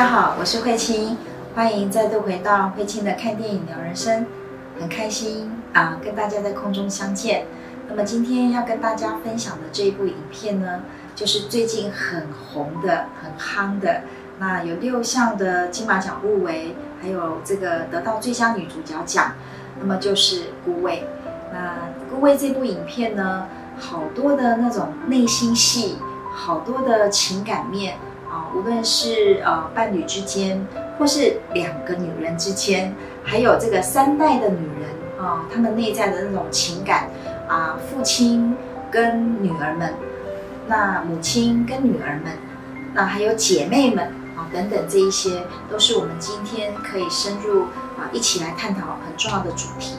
大家好，我是慧清，欢迎再度回到慧清的看电影聊人生，很开心啊，跟大家在空中相见。那么今天要跟大家分享的这一部影片呢，就是最近很红的、很夯的，那有六项的金马奖入围，还有这个得到最佳女主角奖，那么就是《孤味》。那《孤味》这部影片呢，好多的那种内心戏，好多的情感面啊，无论是呃伴侣之间，或是两个女人之间，还有这个三代的女人啊，她们内在的那种情感啊，父亲跟女儿们，那母亲跟女儿们，那还有姐妹们啊等等，这一些都是我们今天可以深入啊一起来探讨很重要的主题。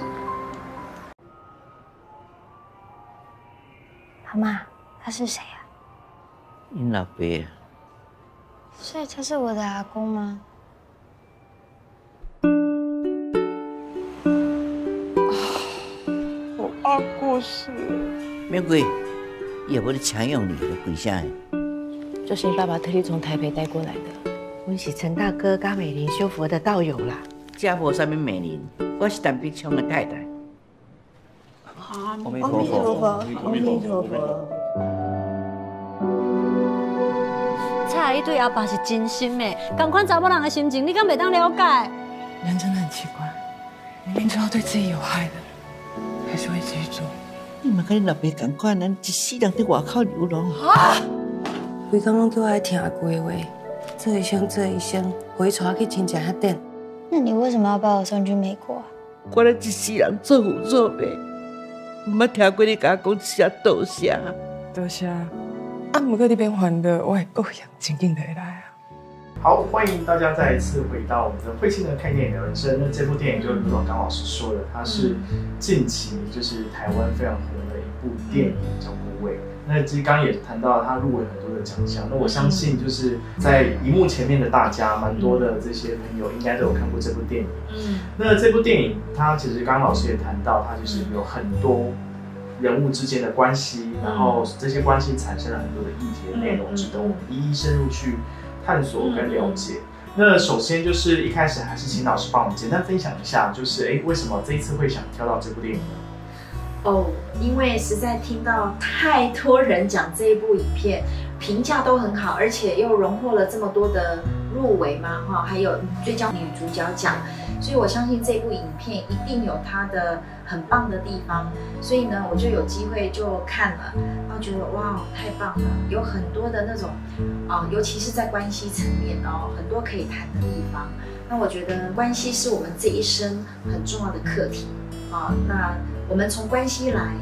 阿妈，他是谁啊？你老爸啊，所以他是我的阿公吗？我阿过世了，免贵，也不是强用你的鬼相。就是你爸爸特地从台北带过来的。我是陈大哥跟美玲修佛的道友啦。家婆上面美人，我是陈碧琼的太太。阿弥陀佛，阿弥陀佛。蔡伊对阿爸是真心的，同款查某人的心情，你敢袂当了解？人真的很奇怪，明明知道对自己有害的，还是会继续做。你嘛跟你老爸同款，咱一世人在外口流浪。啊规工拢叫我爱听阿哥的话，这一生这一生，回带去亲戚遐等。那你为什么要把我送去美国啊？我咱一世人做父做妹，毋捌听过你甲我讲啥多谢。多谢。啊，不过你变还的，我也够养静静的来啊。好，欢迎大家再一次回到我们的慧心的看电影聊人生。那这部电影就如同刚老师说的，它是近期就是台湾非常红的一部电影，叫《孤味》。那其实刚刚也谈到它入围很多的奖项。那我相信就是在荧幕前面的大家，蛮多的这些朋友应该都有看过这部电影。嗯那这部电影它其实刚刚老师也谈到，它就是有很多人物之间的关系，然后这些关系产生了很多的议题的内容，嗯值得我们一一深入去探索跟了解。那首先就是一开始还是请老师帮我们简单分享一下，就是哎，为什么这一次会想挑到这部电影呢？哦，因为实在听到太多人讲这一部影片，评价都很好，而且又荣获了这么多的入围嘛，哈，还有最佳女主角奖，所以我相信这部影片一定有它的很棒的地方，所以呢，我就有机会就看了，然后觉得哇，太棒了，有很多的那种啊、尤其是在关系层面哦，很多可以谈的地方。那我觉得关系是我们这一生很重要的课题啊、那我们从关系来，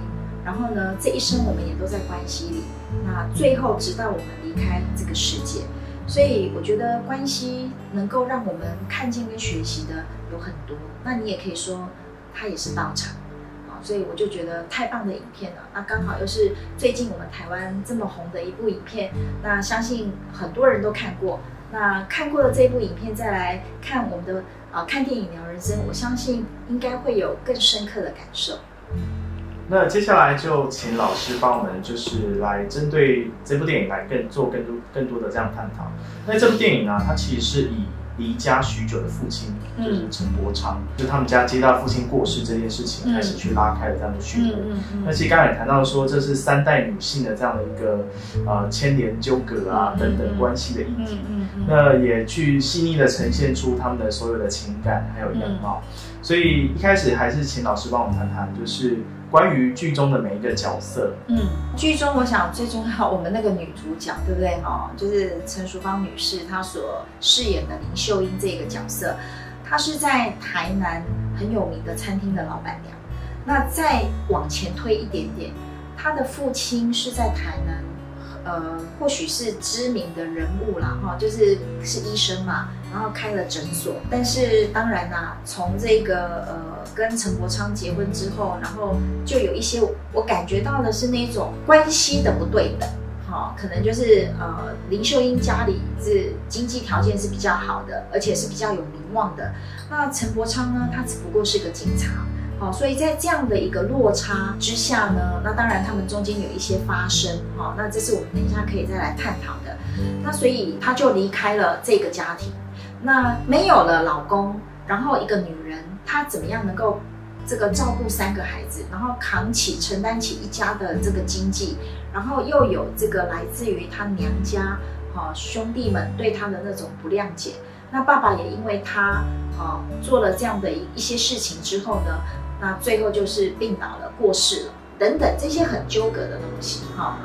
然后呢，这一生我们也都在关系里。那最后，直到我们离开这个世界，所以我觉得关系能够让我们看见跟学习的有很多。那你也可以说，它也是道场。所以我就觉得太棒的影片了。那刚好又是最近我们台湾这么红的一部影片，那相信很多人都看过。那看过了这部影片，再来看我们的啊、看电影聊人生，我相信应该会有更深刻的感受。那接下来就请老师帮我们，就是来针对这部电影来更做更多更多的这样探讨。那这部电影呢，它其实是以离家许久的父亲，嗯就是陈伯昌，就他们家接到父亲过世这件事情，嗯开始去拉开了这样的序幕。嗯那其实刚才也谈到说，这是三代女性的这样的一个呃牵连纠葛啊嗯等等关系的议题。那也去细腻的呈现出他们的所有的情感还有样貌，所以一开始还是请老师帮我们谈谈，就是关于剧中的每一个角色。嗯，剧中我想最重要，我们那个女主角对不对？哦，就是陈淑芳女士她所饰演的林秀英这个角色，她是在台南很有名的餐厅的老板娘。那再往前推一点点，她的父亲是在台南。呃，或许是知名的人物啦，哈，就是是医生嘛，然后开了诊所。但是当然啦，从这个呃跟陈伯昌结婚之后，然后就有一些我感觉到的是那种关系的不对等，哈、可能就是呃林秀英家里是经济条件是比较好的，而且是比较有名望的。那陈伯昌呢，他只不过是个警察。好，所以在这样的一个落差之下呢，那当然他们中间有一些发生，好，那这是我们等一下可以再来探讨的。那所以他就离开了这个家庭，那没有了老公，然后一个女人，她怎么样能够这个照顾三个孩子，然后扛起承担起一家的这个经济，然后又有这个来自于她娘家哈、兄弟们对她的那种不谅解，那爸爸也因为她啊做了这样的一一些事情之后呢，那最后就是病倒了，过世了。等等这些很纠葛的东西哈、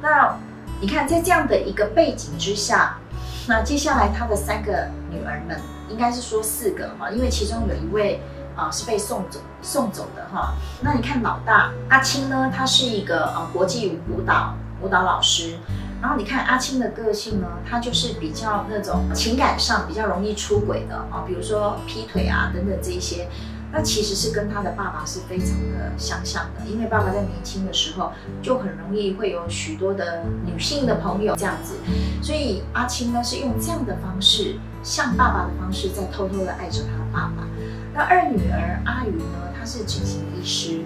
那你看在这样的一个背景之下，那接下来他的三个女儿们，应该是说四个哈，因为其中有一位啊、是被送走送走的哈。那你看老大阿青呢，他是一个呃国际舞蹈舞蹈老师。然后你看阿青的个性呢，他就是比较那种情感上比较容易出轨的啊，比如说劈腿啊等等这一些。那其实是跟他的爸爸是非常的相像的，因为爸爸在年轻的时候就很容易会有许多的女性的朋友这样子，所以阿青呢是用这样的方式，像爸爸的方式，在偷偷的爱着他的爸爸。那二女儿阿瑜呢，她是整形医师，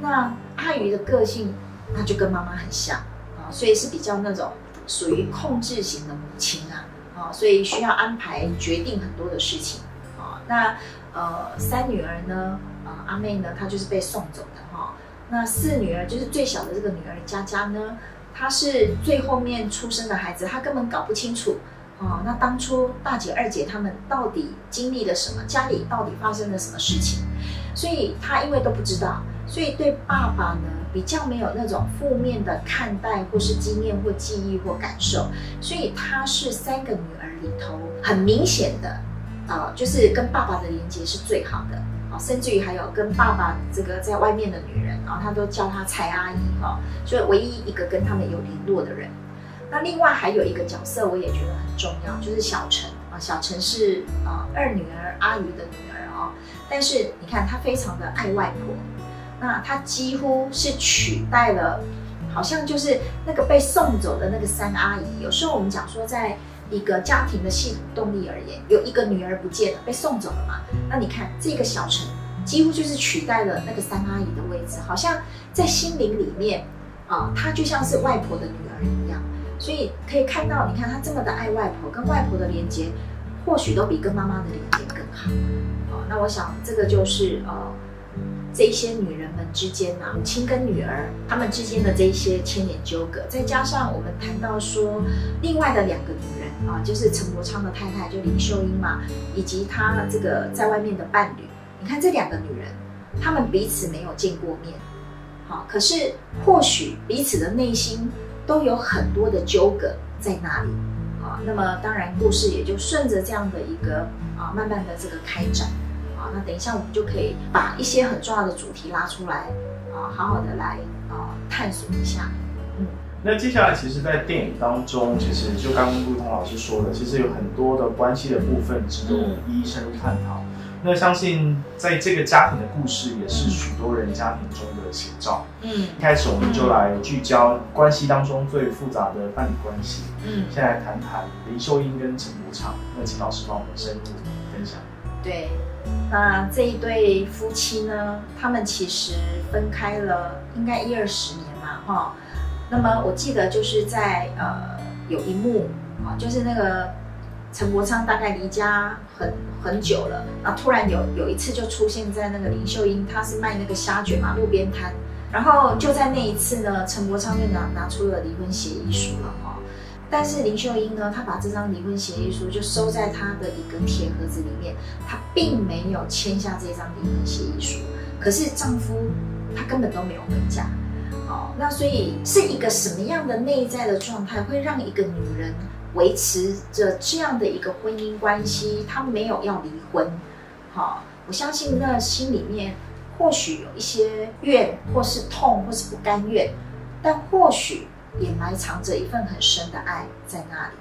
那阿瑜的个性那就跟妈妈很像啊，所以是比较那种属于控制型的母亲啊，啊，所以需要安排决定很多的事情。那呃，三女儿呢，呃，阿妹呢，她就是被送走的哈。那四女儿就是最小的这个女儿佳佳呢，她是最后面出生的孩子，她根本搞不清楚哦。那当初大姐、二姐她们到底经历了什么，家里到底发生了什么事情，所以她因为都不知道，所以对爸爸呢比较没有那种负面的看待，或是经验或记忆或感受，所以她是三个女儿里头很明显的。呃，就是跟爸爸的连接是最好的啊、甚至于还有跟爸爸这个在外面的女人，然后他都叫她蔡阿姨哈、所以唯一一个跟他们有联络的人。那另外还有一个角色，我也觉得很重要，就是小陈啊，小陈是呃二女儿阿瑜的女儿哦，但是你看她非常的爱外婆，那她几乎是取代了，好像就是那个被送走的那个三阿姨。有时候我们讲说在一个家庭的系统动力而言，有一个女儿不见了，被送走了嘛？那你看这个小陈几乎就是取代了那个三阿姨的位置，好像在心灵里面啊，她就像是外婆的女儿一样。所以可以看到，你看她这么的爱外婆，跟外婆的连接，或许都比跟妈妈的连接更好。哦，那我想这个就是呃。这一些女人们之间呐、母亲跟女儿她们之间的这一些牵连纠葛，再加上我们谈到说，另外的两个女啊，就是陈伯昌的太太，就林秀英嘛，以及他这个在外面的伴侣，你看这两个女人，她们彼此没有见过面，好，可是或许彼此的内心都有很多的纠葛在那里啊。那么当然，故事也就顺着这样的一个啊，慢慢的这个开展。啊，那等一下我们就可以把一些很重要的主题拉出来，啊，好好的来啊探索一下。那接下来，其实，在电影当中，其实就刚刚陆彤老师说的，其实有很多的关系的部分值得我们一一深入探讨。那相信在这个家庭的故事，也是许多人家庭中的写照。嗯一开始我们就来聚焦关系当中最复杂的伴侣关系。嗯，先来谈谈林秀英跟陈国昌，那请老师帮我们深入分享。对。那这一对夫妻呢，他们其实分开了应该一二十年嘛，哈。那么我记得就是在呃有一幕啊，就是那个陈伯昌大概离家很很久了，然后突然有有一次就出现在那个林秀英，她是卖那个虾卷嘛，路边摊，然后就在那一次呢，陈伯昌就拿拿出了离婚协议书了哈。但是林秀英呢，她把这张离婚协议书就收在她的一个铁盒子里面，她并没有签下这张离婚协议书。可是丈夫他根本都没有回家，哦，那所以是一个什么样的内在的状态，会让一个女人维持着这样的一个婚姻关系？她没有要离婚，好、我相信那心里面或许有一些怨，或是痛，或是不甘愿，但或许。也埋藏着一份很深的爱在那里。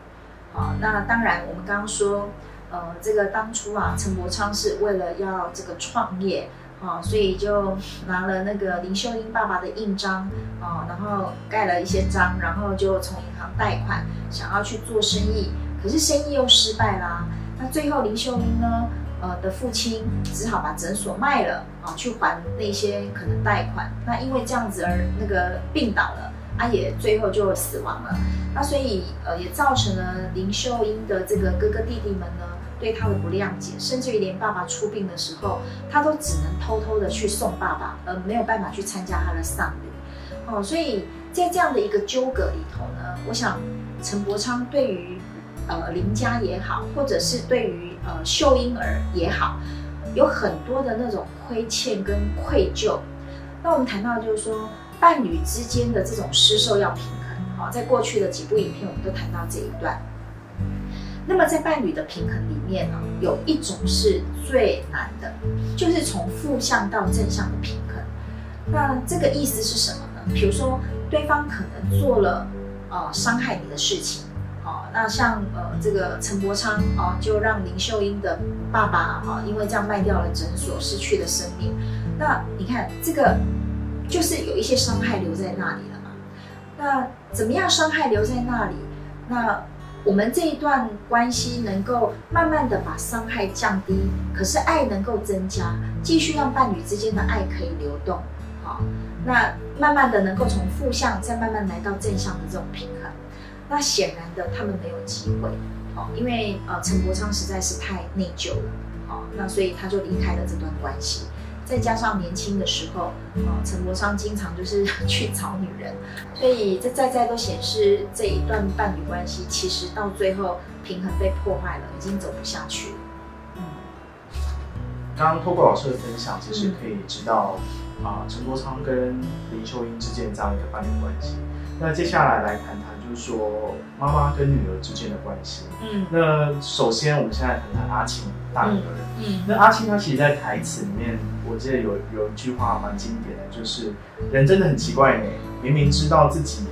好，那当然，我们刚刚说，呃，这个当初啊，陈伯昌是为了要这个创业，啊，所以就拿了那个林秀英爸爸的印章，啊，然后盖了一些章，然后就从银行贷款，想要去做生意，可是生意又失败啦。那最后林秀英呢，呃的父亲只好把诊所卖了，啊，去还那些可能贷款。那因为这样子而那个病倒了。他也最后就死亡了，那所以呃也造成了林秀英的这个哥哥弟弟们呢，对他的不谅解，甚至于连爸爸出殡的时候，他都只能偷偷的去送爸爸，而没有办法去参加他的丧礼。哦，所以在这样的一个纠葛里头呢，我想陈伯昌对于呃林家也好，或者是对于呃秀英儿也好，有很多的那种亏欠跟愧疚。那我们谈到就是说，伴侣之间的这种施受要平衡。好，在过去的几部影片，我们都谈到这一段。那么在伴侣的平衡里面呢，有一种是最难的，就是从负向到正向的平衡。那这个意思是什么呢？比如说，对方可能做了呃伤害你的事情，哦，那像呃这个陈伯昌哦，就让林秀英的爸爸啊，因为这样卖掉了诊所，失去了生命。那你看，这个就是有一些伤害留在那里了嘛？那怎么样伤害留在那里？那我们这一段关系能够慢慢的把伤害降低，可是爱能够增加，继续让伴侣之间的爱可以流动，好，那慢慢的能够从负向再慢慢来到正向的这种平衡。那显然的，他们没有机会，哦，因为呃陈伯昌实在是太内疚了，好，那所以他就离开了这段关系。再加上年轻的时候，啊，陈国昌经常就是 去找女人，所以这再再都显示这一段伴侣关系其实到最后平衡被破坏了，已经走不下去了。嗯，刚刚透过老师的分享，其实可以知道啊，陈国昌跟林秀英之间这样一个伴侣关系。那接下来来谈谈，就是说妈妈跟女儿之间的关系。嗯，那首先我们现在谈谈阿青大女儿。嗯，那阿青她其实，在台词里面，我记得有有一句话蛮经典的，就是人真的很奇怪呢，明明知道自己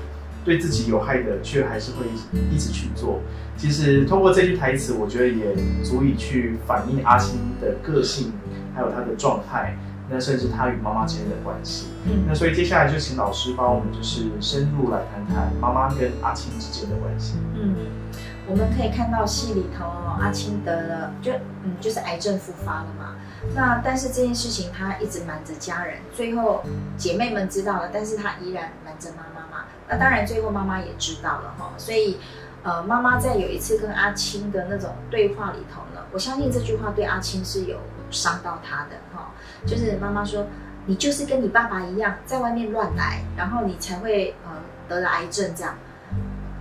对自己有害的，却还是会一直去做。其实通过这句台词，我觉得也足以去反映阿青的个性，还有他的状态。那甚至他与妈妈之间的关系，嗯，那所以接下来就请老师帮我们就是深入来谈谈妈妈跟阿青之间的关系。嗯，我们可以看到戏里头阿青得了就嗯就是癌症复发了嘛，那但是这件事情他一直瞒着家人，最后姐妹们知道了，但是他依然瞒着妈妈嘛。那当然最后妈妈也知道了哈，所以呃妈妈在有一次跟阿青的那种对话里头呢，我相信这句话对阿青是有。伤到他的哈，就是妈妈说你就是跟你爸爸一样在外面乱来，然后你才会呃得了癌症这样。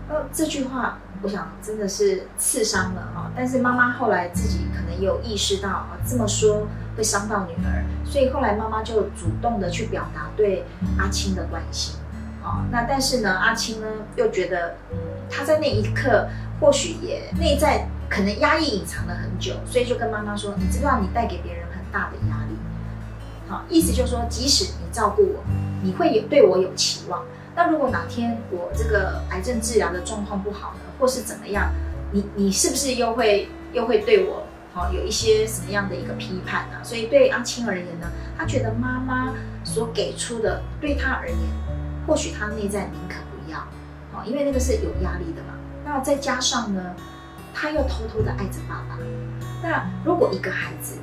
呃，这句话我想真的是刺伤了啊。但是妈妈后来自己可能有意识到啊，这么说会伤到女儿，所以后来妈妈就主动的去表达对阿青的关心。啊，那但是呢，阿青呢又觉得嗯，他在那一刻或许也内在。可能压抑隐藏了很久，所以就跟妈妈说：“你知道你带给别人很大的压力。”好，意思就是说，即使你照顾我，你会有对我有期望。那如果哪天我这个癌症治疗的状况不好呢，或是怎么样，你你是不是又会又会对我好有一些什么样的一个批判呢？所以对阿青而言呢，他觉得妈妈所给出的对他而言，或许他内在宁可不要，好，因为那个是有压力的嘛。那再加上呢？他又偷偷的爱着爸爸。那如果一个孩子，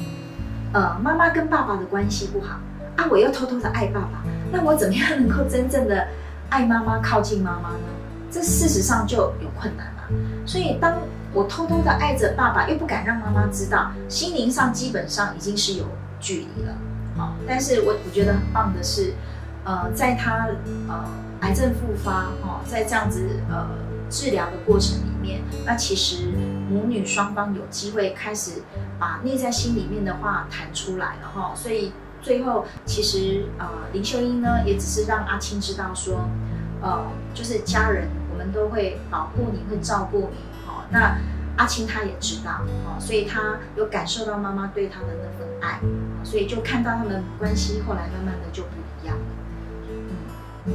呃，妈妈跟爸爸的关系不好啊，我又偷偷的爱爸爸，那我怎么样能够真正的爱妈妈、靠近妈妈呢？这事实上就有困难了。所以，当我偷偷的爱着爸爸，又不敢让妈妈知道，心灵上基本上已经是有距离了。好，但是我我觉得很棒的是，呃，在他呃癌症复发，哈，在这样子呃。治疗的过程里面，那其实母女双方有机会开始把内在心里面的话谈出来了哈，所以最后其实呃林秀英呢也只是让阿青知道说，呃就是家人我们都会保护你会照顾你哦，那阿青他也知道哦，所以他有感受到妈妈对他的那份爱，所以就看到他们关系后来慢慢的就不一样。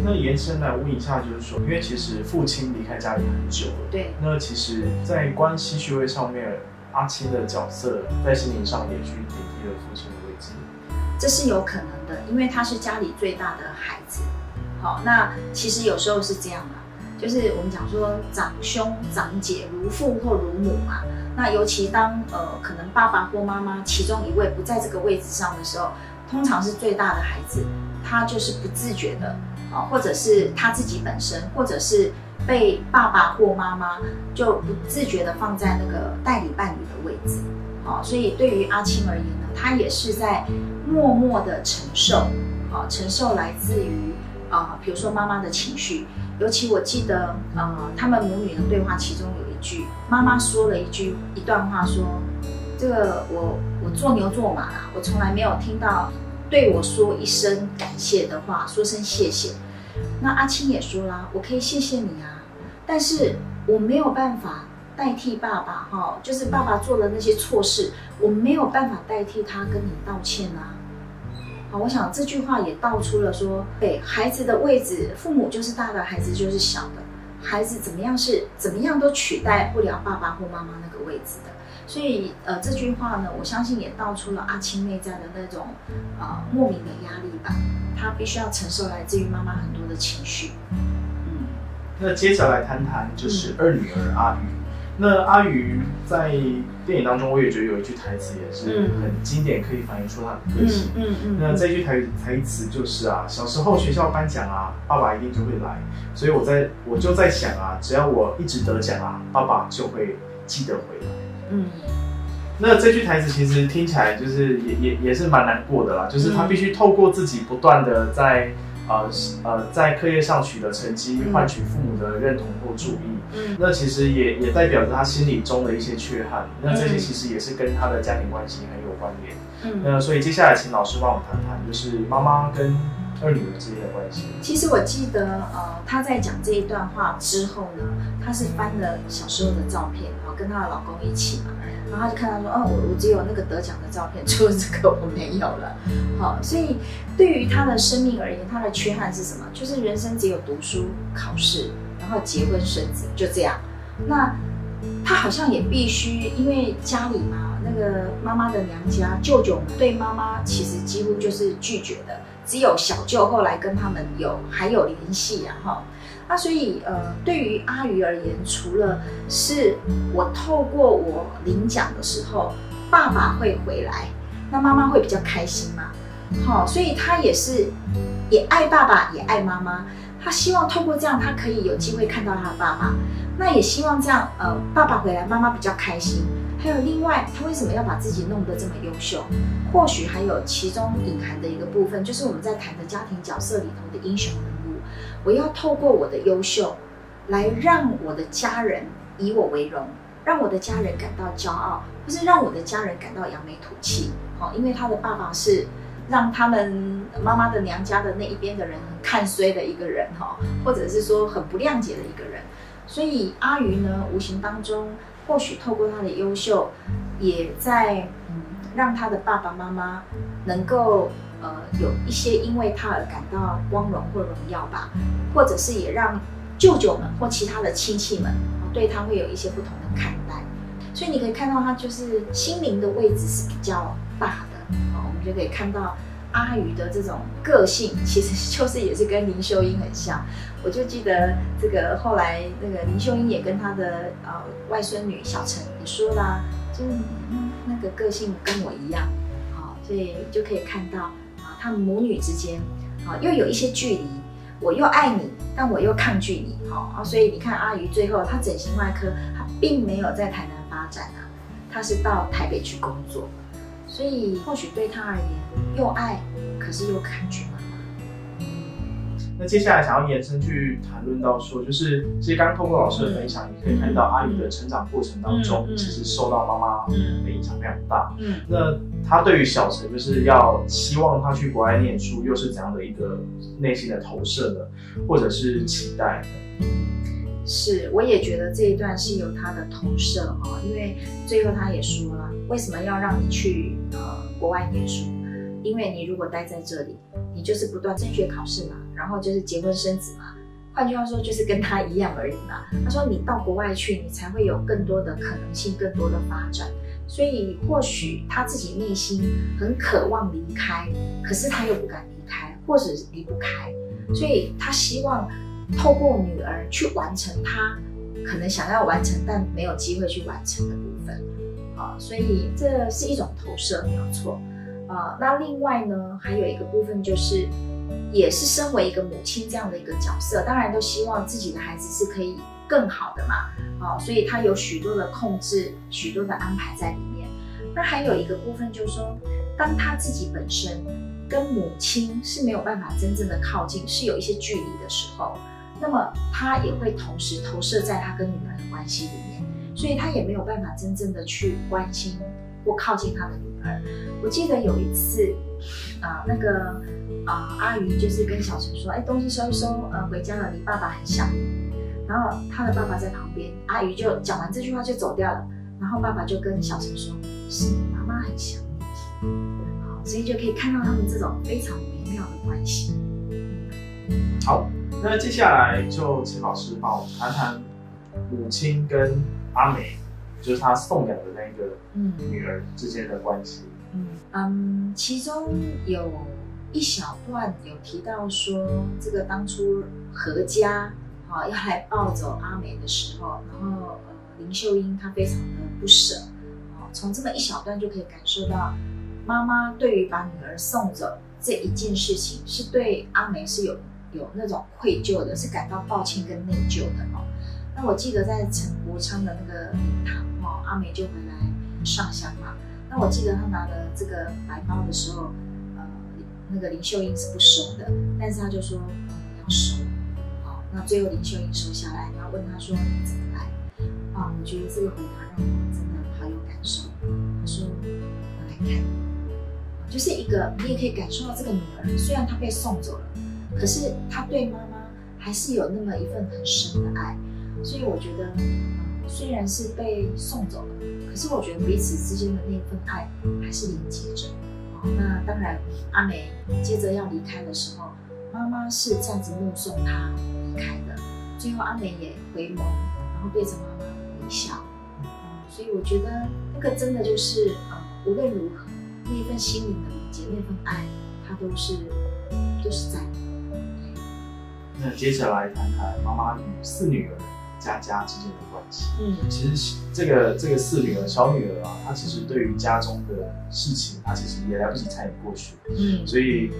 那延伸来问一下，就是说，因为其实父亲离开家里很久了，对。那其实，在关系序位上面，阿青的角色在心灵上也去顶替了父亲。这是有可能的，因为他是家里最大的孩子。好，那其实有时候是这样嘛，就是我们讲说长兄长姐如父或如母嘛。那尤其当呃可能爸爸或妈妈其中一位不在这个位置上的时候，通常是最大的孩子，他就是不自觉的。啊，或者是他自己本身，或者是被爸爸或妈妈就不自觉的放在那个代理伴侣的位置，好，所以对于阿青而言呢，他也是在默默的承受，啊，承受来自于啊，比如说妈妈的情绪，尤其我记得，呃，他们母女的对话其中有一句，妈妈说了一句一段话，说，这个我我做牛做马啦，我从来没有听到对我说一声感谢的话，说声谢谢。那阿青也说啦，我可以谢谢你啊。但是我没有办法代替爸爸哈，就是爸爸做的那些错事，我没有办法代替他跟你道歉啊。好，我想这句话也道出了说，对孩子的位置，父母就是大的，孩子就是小的，孩子怎么样是怎么样都取代不了爸爸或妈妈那个位置的。所以呃，这句话呢，我相信也道出了阿青内在的那种呃莫名的压力吧，他必须要承受来自于妈妈很多的情绪。嗯那接下来谈谈就是二女儿阿鱼。那阿鱼在电影当中，我也觉得有一句台词也是很经典，可以反映出他的个性。嗯嗯。那这句台台词就是啊，小时候学校颁奖啊，爸爸一定就会来，所以我在我就在想啊，只要我一直得奖啊，爸爸就会记得回来。嗯。那这句台词其实听起来就是也也也是蛮难过的啦，就是他必须透过自己不断的在。呃呃，在课业上取得成绩，换取父母的认同或注意，嗯，那其实也也代表着他心理中的一些缺憾。那这些其实也是跟他的家庭关系很有关联。嗯，那所以接下来请老师帮我谈谈，就是妈妈跟二女儿之间的关系。其实我记得，呃，她在讲这一段话之后呢，她是翻了小时候的照片，然后跟她的老公一起嘛。然后她就看到说，哦，我我只有那个得奖的照片，除了这个我没有了。好，所以对于她的生命而言，她的缺憾是什么？就是人生只有读书、考试，然后结婚生子，就这样。那她好像也必须，因为家里嘛，那个妈妈的娘家舅舅们对妈妈其实几乎就是拒绝的，只有小舅后来跟他们有还有联系啊，哈。那所以，呃，对于阿鱼而言，除了是我透过我领奖的时候，爸爸会回来，那妈妈会比较开心嘛？好，所以他也是也爱爸爸，也爱妈妈。他希望透过这样，他可以有机会看到他的爸爸。那也希望这样，呃，爸爸回来，妈妈比较开心。还有另外，他为什么要把自己弄得这么优秀？或许还有其中隐含的一个部分，就是我们在谈的家庭角色里头的英雄人物。我要透过我的优秀，来让我的家人以我为荣，让我的家人感到骄傲，或是让我的家人感到扬眉吐气。好，因为他的爸爸是让他们妈妈的娘家的那一边的人很看衰的一个人，哈，或者是说很不谅解的一个人。所以阿鱼呢，无形当中或许透过他的优秀，也在嗯让他的爸爸妈妈能够。呃，有一些因为他而感到光荣或荣耀吧，或者是也让舅舅们或其他的亲戚们对他会有一些不同的看待，所以你可以看到他就是心灵的位置是比较大的，哦，我们就可以看到阿宇的这种个性，其实就是也是跟林秀英很像。我就记得这个后来那个林秀英也跟她的呃外孙女小陈也说啦，就那个个性跟我一样，好，所以就可以看到啊。他们母女之间，啊，又有一些距离。我又爱你，但我又抗拒你，好啊。所以你看，阿鱼最后他整形外科，他并没有在台南发展啊，他是到台北去工作。所以或许对他而言，又爱，可是又抗拒嘛。那接下来想要延伸去谈论到说，就是其实刚刚透过老师的分享，你可以看到阿宇的成长过程当中，其实受到妈妈的影响非常大。嗯，那他对于小陈就是要希望他去国外念书，又是怎样的一个内心的投射呢？或者是期待呢？是，我也觉得这一段是有他的投射哈，因为最后他也说了，为什么要让你去呃国外念书？因为你如果待在这里，你就是不断升学考试嘛，然后就是结婚生子嘛。换句话说，就是跟他一样而已嘛。他说你到国外去，你才会有更多的可能性，更多的发展。所以或许他自己内心很渴望离开，可是他又不敢离开，或者离不开。所以他希望透过女儿去完成他可能想要完成但没有机会去完成的部分。好，所以这是一种投射，没有错。啊，那另外呢，还有一个部分就是，也是身为一个母亲这样的一个角色，当然都希望自己的孩子是可以更好的嘛，哦，所以他有许多的控制，许多的安排在里面。那还有一个部分就是说，当他自己本身跟母亲是没有办法真正的靠近，是有一些距离的时候，那么他也会同时投射在他跟女儿的关系里面，所以他也没有办法真正的去关心或靠近他的女儿。我记得有一次，啊、那个啊、阿姨就是跟小陈说，哎，东西收一收，呃，回家了，你爸爸很想你。然后他的爸爸在旁边，阿姨就讲完这句话就走掉了。然后爸爸就跟小陈说，是你妈妈很想你。好，所以就可以看到他们这种非常微妙的关系。好，那接下来就请老师帮我们谈谈母亲跟阿美，就是她送养的那个嗯女儿之间的关系。嗯嗯，其中有一小段有提到说，这个当初何家啊要来抱走阿美的时候，然后呃林秀英她非常的不舍啊，从这么一小段就可以感受到妈妈对于把女儿送走这一件事情，是对阿梅是有有那种愧疚的，是感到抱歉跟内疚的哦。那我记得在陈国昌的那个灵堂哦，阿美就回来上香嘛。那我记得他拿了这个白包的时候，呃，那个林秀英是不收的，但是他就说，嗯，要收。好，那最后林秀英收下来，然后问他说你怎么来？啊，我觉得这个回答让我真的好有感受。他说我来看你，就是一个你也可以感受到这个女儿，虽然她被送走了，可是他对妈妈还是有那么一份很深的爱。所以我觉得，虽然是被送走了，可是我觉得彼此之间的那份爱还是连接着。那当然，阿美接着要离开的时候，妈妈是这样子目送她离开的。最后，阿美也回眸，然后对着妈妈微笑。所以我觉得那个真的就是，呃，无论如何，那一份心灵的连接，那份爱，它都是都是在。那接下来谈谈妈妈与四女儿佳佳之间的关系。嗯。其实这个这个四女儿小女儿啊，她其实对于家中的事情，她其实也来不及参与过去，嗯。所以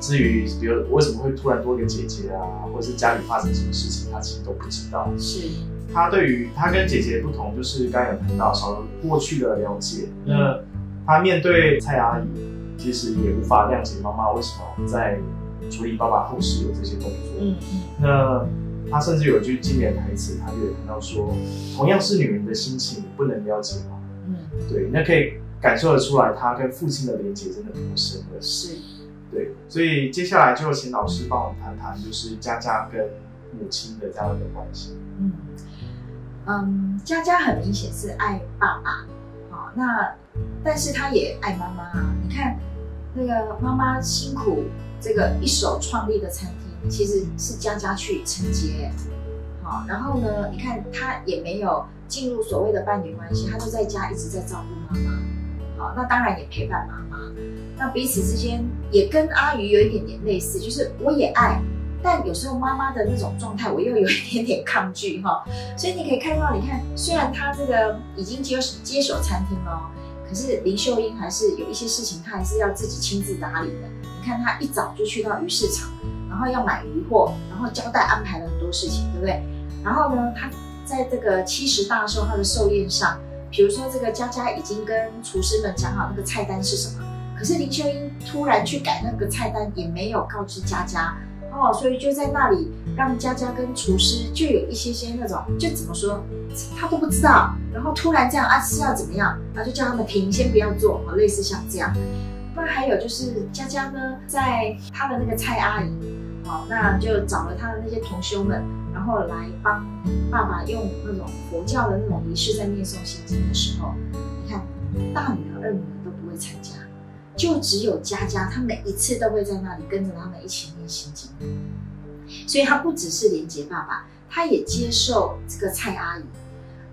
至于比如为什么会突然多一个姐姐啊，或者是家里发生什么事情，她其实都不知道。是，她对于她跟姐姐不同，就是刚有谈到少了过去的了解，那她面对蔡阿姨，其实也无法谅解妈妈为什么在处理爸爸后事有这些动作。嗯嗯那他甚至有一句经典台词，他就有谈到说，同样是女人的心情，不能了解吗？嗯，对，那可以感受得出来，他跟父亲的连结真的多深的。是。对，所以接下来就请老师帮我们谈谈，就是佳佳跟母亲的这样的关系。嗯嗯，佳佳很明显是爱爸爸，好、那但是他也爱妈妈啊。你看那个妈妈辛苦这个一手创立的餐厅，其实是佳佳去承接，好、然后呢，你看她也没有进入所谓的伴侣关系，她都在家一直在照顾妈妈，好、那当然也陪伴妈妈。那彼此之间也跟阿鱼有一点点类似，就是我也爱，但有时候妈妈的那种状态，我又有一点点抗拒哈。所以你可以看到，你看，虽然他这个已经接手接手餐厅了，可是林秀英还是有一些事情，她还是要自己亲自打理的。看，他一早就去到鱼市场，然后要买鱼货，然后交代安排了很多事情，对不对？然后呢，他在这个七十大寿他的寿宴上，比如说这个佳佳已经跟厨师们讲好那个菜单是什么，可是林秀英突然去改那个菜单，也没有告知佳佳。哦，所以就在那里让佳佳跟厨师就有一些些那种，就怎么说，他都不知道，然后突然这样啊是要怎么样，然后就叫他们停，先不要做，哦，类似像这样。那还有就是佳佳呢，在她的那个蔡阿姨，哦，那就找了她的那些同修们，然后来帮爸爸用那种佛教的那种仪式在念诵心经的时候，你看大女儿、二女儿都不会参加。就只有佳佳，她每一次都会在那里跟着他们一起念心经，所以她不只是连接爸爸，她也接受这个蔡阿姨。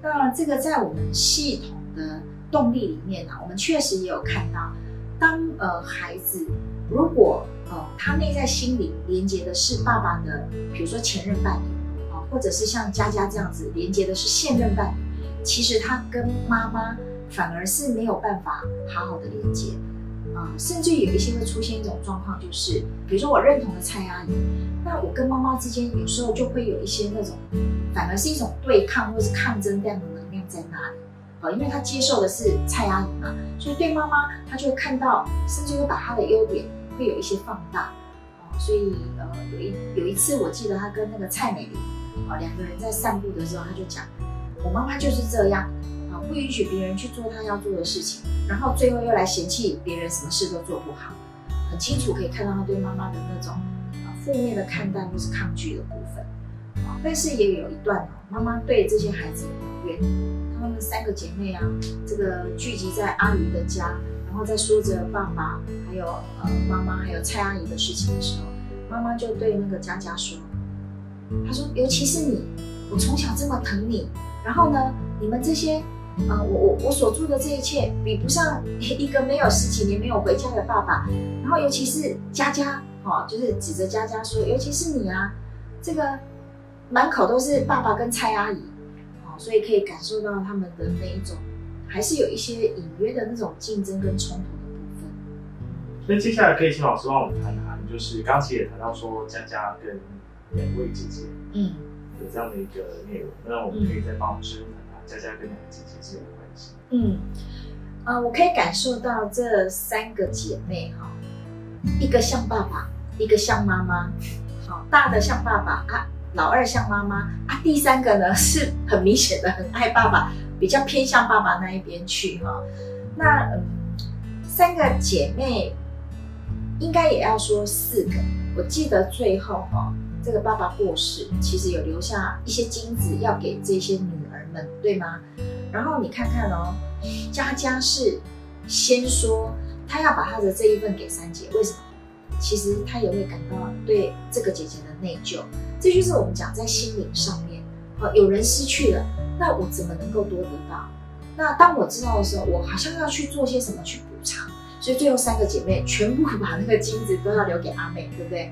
那这个在我们系统的动力里面呢、啊，我们确实也有看到，当呃孩子如果呃他内在心灵连接的是爸爸的，比如说前任伴侣啊、或者是像佳佳这样子连接的是现任伴侣，其实他跟妈妈反而是没有办法好好的连接。啊、甚至有一些会出现一种状况，就是比如说我认同了蔡阿姨，那我跟妈妈之间有时候就会有一些那种，反而是一种对抗或是抗争这样的能量在那里。因为她接受的是蔡阿姨嘛，所以对妈妈她就会看到，甚至会把她的优点会有一些放大。哦，所以呃有一有一次我记得她跟那个蔡美玲，啊两个人在散步的时候，她就讲，我妈妈就是这样。啊，不允许别人去做他要做的事情，然后最后又来嫌弃别人什么事都做不好，很清楚可以看到他对妈妈的那种啊负面的看待或是抗拒的部分。但是也有一段哦，妈妈对这些孩子有怨，她们三个姐妹啊，这个聚集在阿姨的家，然后在说着爸爸还有呃妈妈还有蔡阿姨的事情的时候，妈妈就对那个佳佳说，她说尤其是你，我从小这么疼你，然后呢，你们这些。呃，我我我所做的这一切比不上一个没有十几年没有回家的爸爸，然后尤其是佳佳，哦，就是指着佳佳说，尤其是你啊，这个满口都是爸爸跟蔡阿姨，哦，所以可以感受到他们的那一种，还是有一些隐约的那种竞争跟冲突的部分。那接下来可以请老师帮我们谈谈，就是刚才也谈到说佳佳跟两位姐姐嗯，的这样的一个内容，那我们可以再帮我们深入谈谈佳佳跟两位姐姐之间的关系。嗯，呃，我可以感受到这三个姐妹哈、一个像爸爸，一个像妈妈，好、大的像爸爸啊，老二像妈妈啊，第三个呢是很明显的很爱爸爸，比较偏向爸爸那一边去哈、那嗯，三个姐妹应该也要说四个，我记得最后哈、这个爸爸过世，其实有留下一些金子要给这些女儿们，对吗？然后你看看哦，佳佳是先说她要把她的这一份给三姐，为什么？其实她也会感到对这个姐姐的内疚，这就是我们讲在心灵上面，啊，有人失去了，那我怎么能够多得到？那当我知道的时候，我好像要去做些什么去补偿，所以最后三个姐妹全部 把那个金子都要留给阿妹，对不对？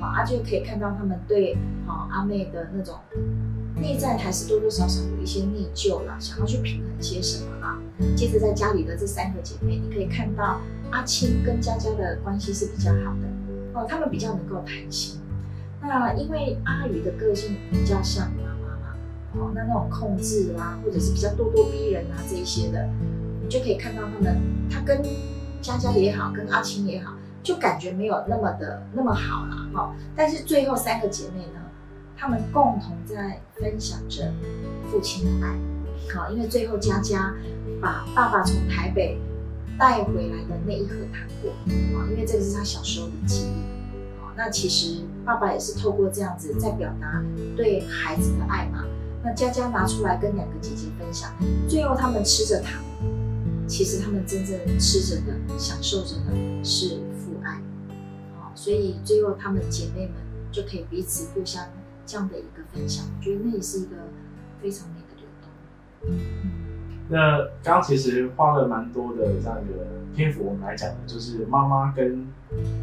好，啊就可以看到她们对好阿妹的那种内在还是多多少少有一些内疚啦，想要去平衡些什么啦。接着在家里的这三个姐妹，你可以看到阿青跟佳佳的关系是比较好的哦，她们比较能够谈心。那因为阿宇的个性比较像妈妈嘛，哦，那那种控制啦，或者是比较咄咄逼人啊这一些的，你就可以看到他们，他跟佳佳也好，跟阿青也好，就感觉没有那么的那么好啦，哈、但是最后三个姐妹呢，她们共同在分享着父亲的爱，好，因为最后佳佳把爸爸从台北带回来的那一盒糖果，啊，因为这个是他小时候的记忆，那其实爸爸也是透过这样子在表达对孩子的爱嘛。那佳佳拿出来跟两个姐姐分享，最后他们吃着糖，其实他们真正吃着的、享受着的是父爱，好，所以最后她们姐妹们就可以彼此互相这样的一个分享，我觉得那也是一个非常美的流动。那刚刚其实花了蛮多的这样一个篇幅，我们来讲的就是妈妈跟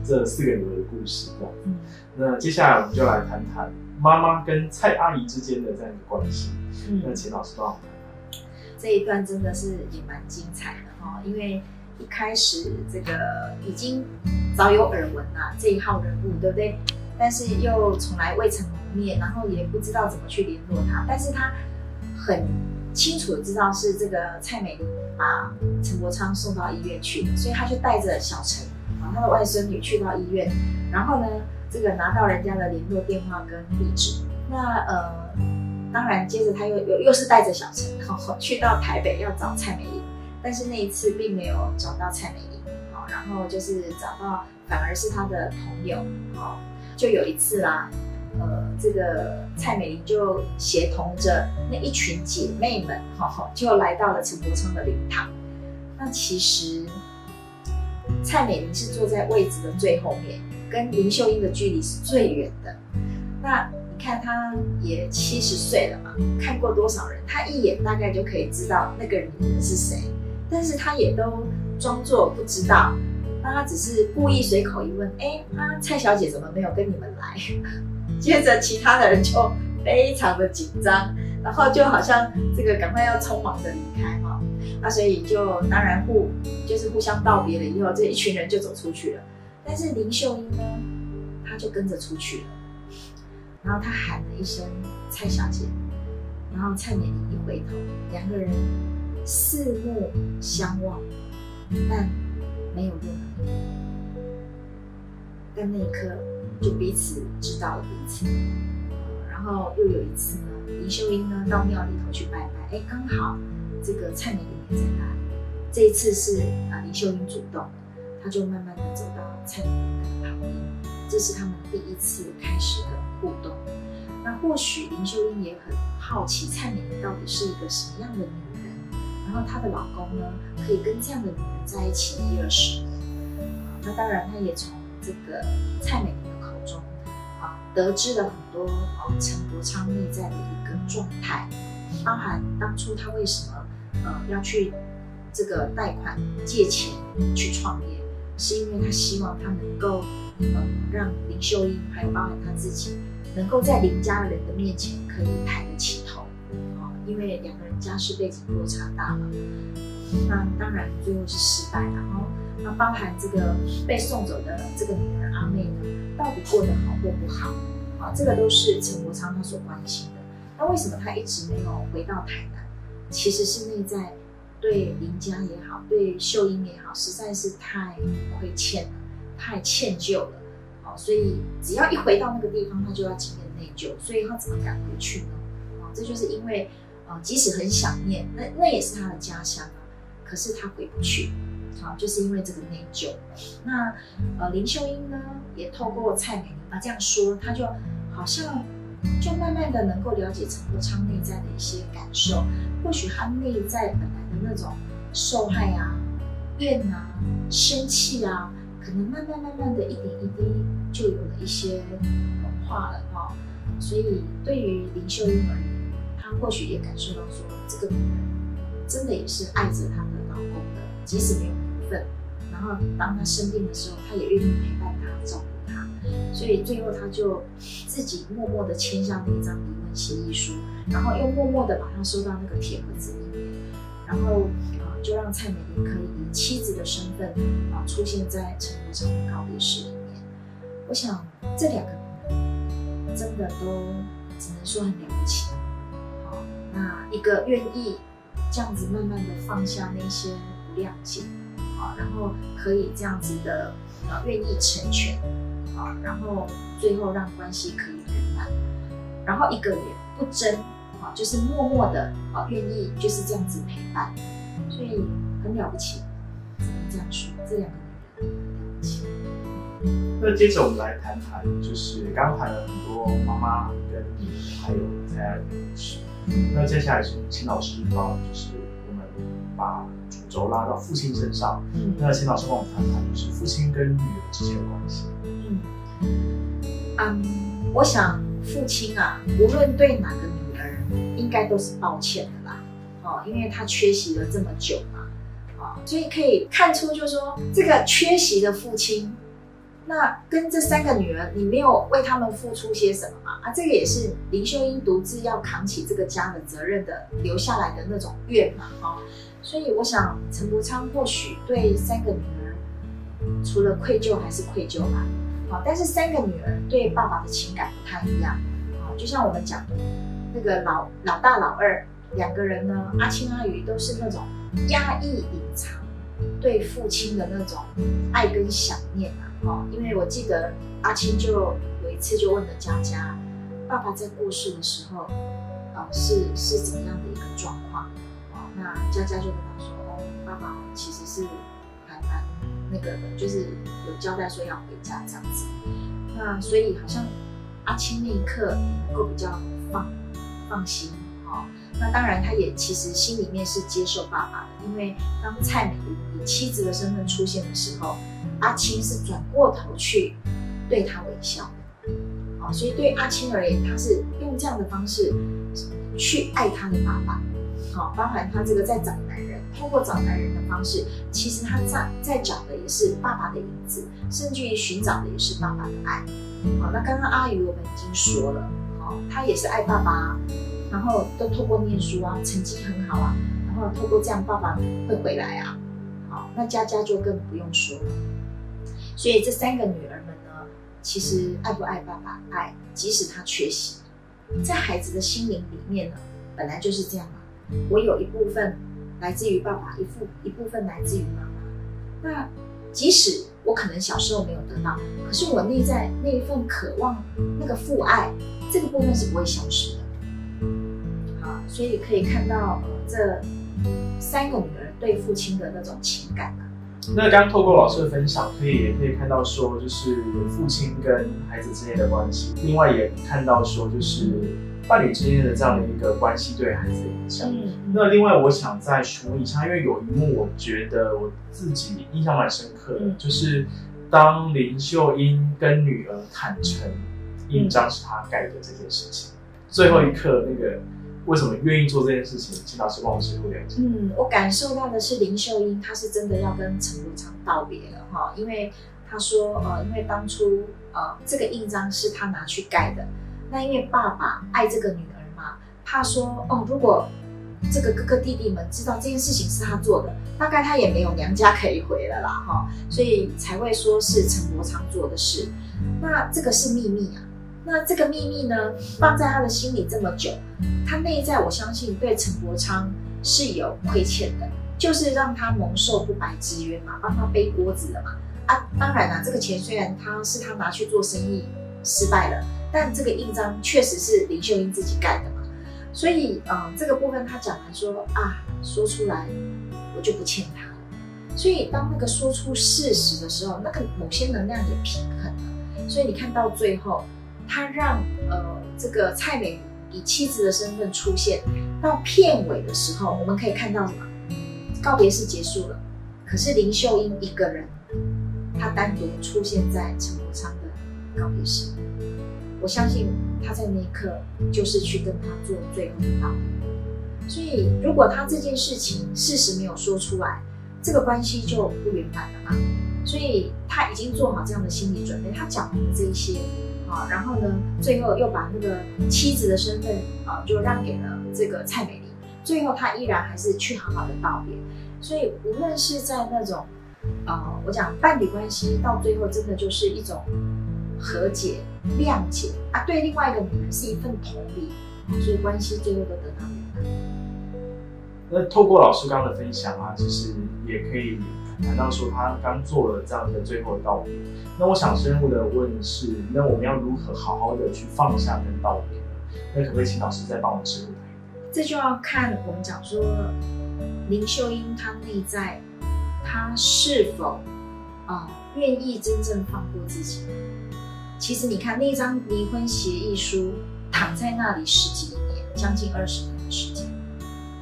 这四个女儿的故事，这样。嗯那接下来我们就来谈谈妈妈跟蔡阿姨之间的这样一个关系。那嗯，请老师帮我们谈谈。这一段真的是也蛮精彩的哈、因为一开始这个已经早有耳闻啦，这一号人物对不对？但是又从来未曾谋面，然后也不知道怎么去联络他，但是他很清楚的知道是这个蔡美玲把陈伯昌送到医院去的，所以他就带着小陈啊，他的外孙女去到医院，然后呢，这个拿到人家的联络电话跟地址，那呃，当然接着他又又又是带着小陈，去到台北要找蔡美玲，但是那一次并没有找到蔡美玲，好，然后就是找到反而是他的朋友，好，就有一次啦，呃，这个蔡美玲就协同着那一群姐妹们，哈、就来到了陈伯昌的灵堂。那其实蔡美玲是坐在位置的最后面，跟林秀英的距离是最远的。那你看，她也七十岁了嘛，看过多少人，她一眼大概就可以知道那个女人是谁，但是她也都装作不知道。那她只是故意随口一问：“哎，啊，蔡小姐怎么没有跟你们来？” 接着其他的人就非常的紧张，然后就好像这个赶快要匆忙的离开哈。那所以就当然互就是互相道别了以后，这一群人就走出去了。但是林秀英呢，她就跟着出去了，然后她喊了一声蔡小姐，然后蔡美玲一回头，两个人四目相望，但没有任何。但那一刻就彼此知道了彼此。然后又有一次呢，林秀英呢到庙里头去拜拜，哎，刚好这个蔡美玲也在那里。这一次是啊林秀英主动，她就慢慢的走到蔡美玲的旁边，这是他们第一次开始的互动。那或许林秀英也很好奇蔡美玲到底是一个什么样的女人，然后她的老公呢可以跟这样的女人在一起一二十年。那当然，她也从这个蔡美，得知了很多哦陈伯昌内在的一个状态，包含当初他为什么呃要去这个贷款借钱去创业，是因为他希望他能够呃让林秀英还有包含他自己，能够在林家人的面前可以抬得起头，哦，因为两个人家世背景落差大嘛，那当然最后是失败，然后。那包含这个被送走的这个女儿阿妹呢，到底过得好或不好？啊，这个都是陈国昌他所关心的。那为什么他一直没有回到台南？其实是内在对林家也好，对秀英也好，实在是太亏欠了，太歉疚了。哦，所以只要一回到那个地方，他就要经验内疚。所以他怎么敢回去呢？啊，这就是因为，啊，即使很想念，那那也是他的家乡啊，可是他回不去。好，就是因为这个内疚。那呃，林秀英呢，也透过蔡美玲啊这样说，她就好像就慢慢的能够了解陈国昌内在的一些感受。或许他内在本来的那种受害啊、怨啊、生气啊，可能慢慢慢慢的一点一滴就有了一些融化了哈。所以对于林秀英而言，她或许也感受到说，这个女人真的也是爱着她的老公的，即使没有。然后当他生病的时候，他也愿意陪伴他、照顾他，所以最后他就自己默默的签下那一张离婚协议书，然后又默默的把它收到那个铁盒子里面，然后啊，就让蔡美玲可以以妻子的身份啊出现在陈国昌的告别式里面。我想这两个真的都只能说很了不起。好，那一个愿意这样子慢慢的放下那些不谅解。啊，然后可以这样子的，啊，愿意成全，啊，然后最后让关系可以圆满，然后一个也不争，啊，就是默默的，啊，愿意就是这样子陪伴，所以很了不起，只能这样说，这两个女人了不起。那接着我们来谈谈，就是刚谈了很多妈妈跟你还有在的故事，那接下来是请老师帮，就是我们把。轴拉到父亲身上，嗯，那秦老师帮我们谈谈，就是父亲跟女儿之间的关系。嗯，嗯，我想父亲啊，无论对哪个女儿，应该都是抱歉的啦，哦，因为他缺席了这么久嘛，啊，所以可以看出，就是说这个缺席的父亲。那跟这三个女儿，你没有为他们付出些什么吗？啊，这个也是林秀英独自要扛起这个家的责任的留下来的那种怨嘛，哈。所以我想陈伯昌或许对三个女儿，除了愧疚还是愧疚吧，好，但是三个女儿对爸爸的情感不太一样，啊，就像我们讲的，那个老老大老二两个人呢，阿青阿宇都是那种压抑隐藏对父亲的那种爱跟想念啊。哦，因为我记得阿青就有一次就问了佳佳，爸爸在过世的时候，呃，是是怎么样的一个状况？那佳佳就跟他说，哦，爸爸其实是还蛮那个的，就是有交代说要回家这样子。那所以好像阿青那一刻能够比较放放心。哦，那当然他也其实心里面是接受爸爸的，因为当蔡美玲以妻子的身份出现的时候。阿青是转过头去对他微笑的，所以对阿青而言，他是用这样的方式去爱他的爸爸，好，包含他这个在找男人，通过找男人的方式，其实他在在找的也是爸爸的影子，甚至于寻找的也是爸爸的爱，好，那刚刚阿宇我们已经说了，好，他也是爱爸爸，然后都透过念书啊，成绩很好啊。然后透过这样，爸爸会回来啊。好，那佳佳就更不用说了。所以这三个女儿们呢，其实爱不爱爸爸，爱，即使他缺席，在孩子的心灵里面呢，本来就是这样嘛。我有一部分来自于爸爸，一部一部分来自于妈妈。那即使我可能小时候没有得到，可是我内在那一份渴望，那个父爱，这个部分是不会消失的。好，所以可以看到，这三个女儿对父亲的那种情感。那刚透过老师的分享，可以也可以看到说，就是父亲跟孩子之间的关系，另外也看到说，就是伴侣之间的这样的一个关系对孩子的影响。嗯，那另外，我想再询问一下，因为有一幕我觉得我自己印象蛮深刻的，嗯。就是当林秀英跟女儿坦诚印章是她盖的这件事情，最后一刻那个为什么愿意做这件事情，请老师帮我深入了解。嗯，我感受到的是林秀英，她是真的要跟陈国昌道别了哈，因为她说，呃，因为当初呃这个印章是她拿去盖的，那因为爸爸爱这个女儿嘛，怕说哦，如果这个哥哥弟弟们知道这件事情是他做的，大概他也没有娘家可以回了啦哈，所以才会说是陈国昌做的事。那这个是秘密啊，那这个秘密呢，放在他的心里这么久，他内在我相信对陈国昌是有亏欠的，就是让他蒙受不白之冤嘛，帮他背锅子了嘛。啊，当然啦，这个钱虽然他是他拿去做生意失败了，但这个印章确实是林秀英自己盖的嘛。所以，嗯，这个部分他讲来说啊，说出来我就不欠他。所以，当那个说出事实的时候，那个某些能量也平衡了。所以你看到最后，他让呃这个蔡美以妻子的身份出现，到片尾的时候，我们可以看到什么？告别式结束了，可是林秀英一个人，她单独出现在陈国昌的告别式。我相信他在那一刻就是去跟他做最后的道别。所以，如果他这件事情事实没有说出来，这个关系就不圆满了嘛。所以他已经做好这样的心理准备，他讲明了这一些啊，然后呢，最后又把那个妻子的身份啊，就让给了这个蔡美丽。最后，他依然还是去好好的道别。所以，无论是在那种呃，我讲伴侣关系，到最后真的就是一种和解、谅解啊，对另外一个女人是一份同理，所以关系最后都得到圆满。那透过老师刚刚的分享啊，其实也可以谈到说他刚做了这样的最后的道别。那我想深入的问是，那我们要如何好好的去放下跟道别呢？那可不可以请老师再帮我们深入谈一点？这就要看我们讲说林秀英她内在，她是否啊愿意真正放过自己。其实你看那张离婚协议书躺在那里十几年，将近二十年的时间。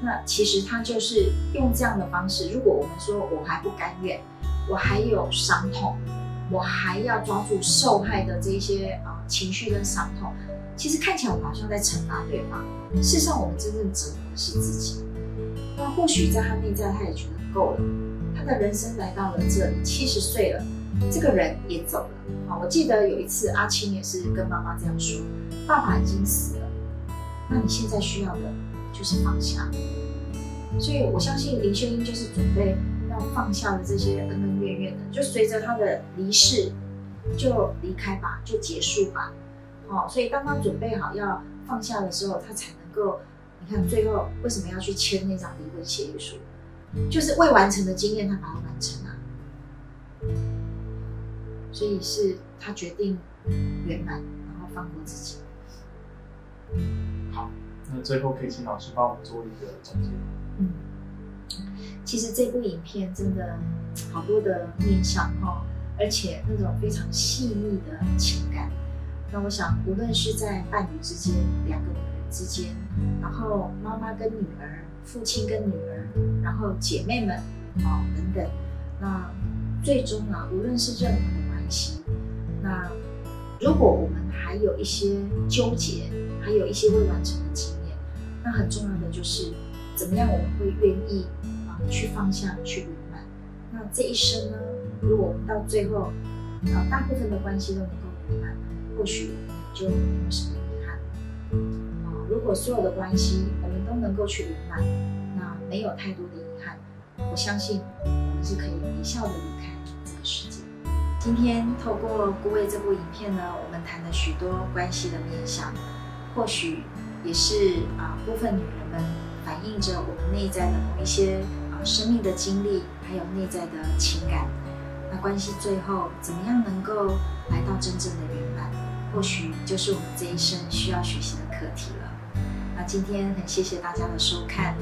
那其实他就是用这样的方式。如果我们说我还不甘愿，我还有伤痛，我还要抓住受害的这些啊、情绪跟伤痛，其实看起来我们好像在惩罚对方。事实上，我们真正折磨的是自己。那或许在他内在，他也觉得够了。他的人生来到了这里，七十岁了，这个人也走了。啊，我记得有一次阿青也是跟妈妈这样说：“爸爸已经死了，那你现在需要的就是放下。”所以我相信林秀英就是准备要放下了这些恩恩怨怨的，就随着她的离世就离开吧，就结束吧。哦，所以当他准备好要放下的时候，他才能够，你看最后为什么要去签那张离婚协议书？就是未完成的经验，他把它完成啊。所以是他决定圆满，然后放过自己。好，那最后可以请老师帮我们做一个总结。嗯，其实这部影片真的好多的面向哈，而且那种非常细腻的情感。那我想，无论是在伴侣之间、两个女人之间，然后妈妈跟女儿、父亲跟女儿，然后姐妹们哦等等，那最终啊，无论是任何的关系，那如果我们还有一些纠结，还有一些未完成的情，那很重要的就是。怎么样我们会愿意啊去放下去圆满？那这一生呢？如果我们到最后啊大部分的关系都能够圆满，或许我们就没有什么遗憾。啊，如果所有的关系我们都能够去圆满，那没有太多的遗憾。我相信我们是可以微笑的离开这个世界。今天透过《孤味》这部影片呢，我们谈了许多关系的面向，或许也是啊部分女人们反映着我们内在的某一些啊生命的经历，还有内在的情感。那关系最后怎么样能够来到真正的圆满，或许就是我们这一生需要学习的课题了。那今天很谢谢大家的收看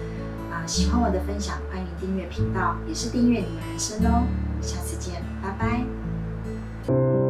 啊，喜欢我的分享，欢迎订阅频道，也是订阅你的人生哦。我们下次见，拜拜。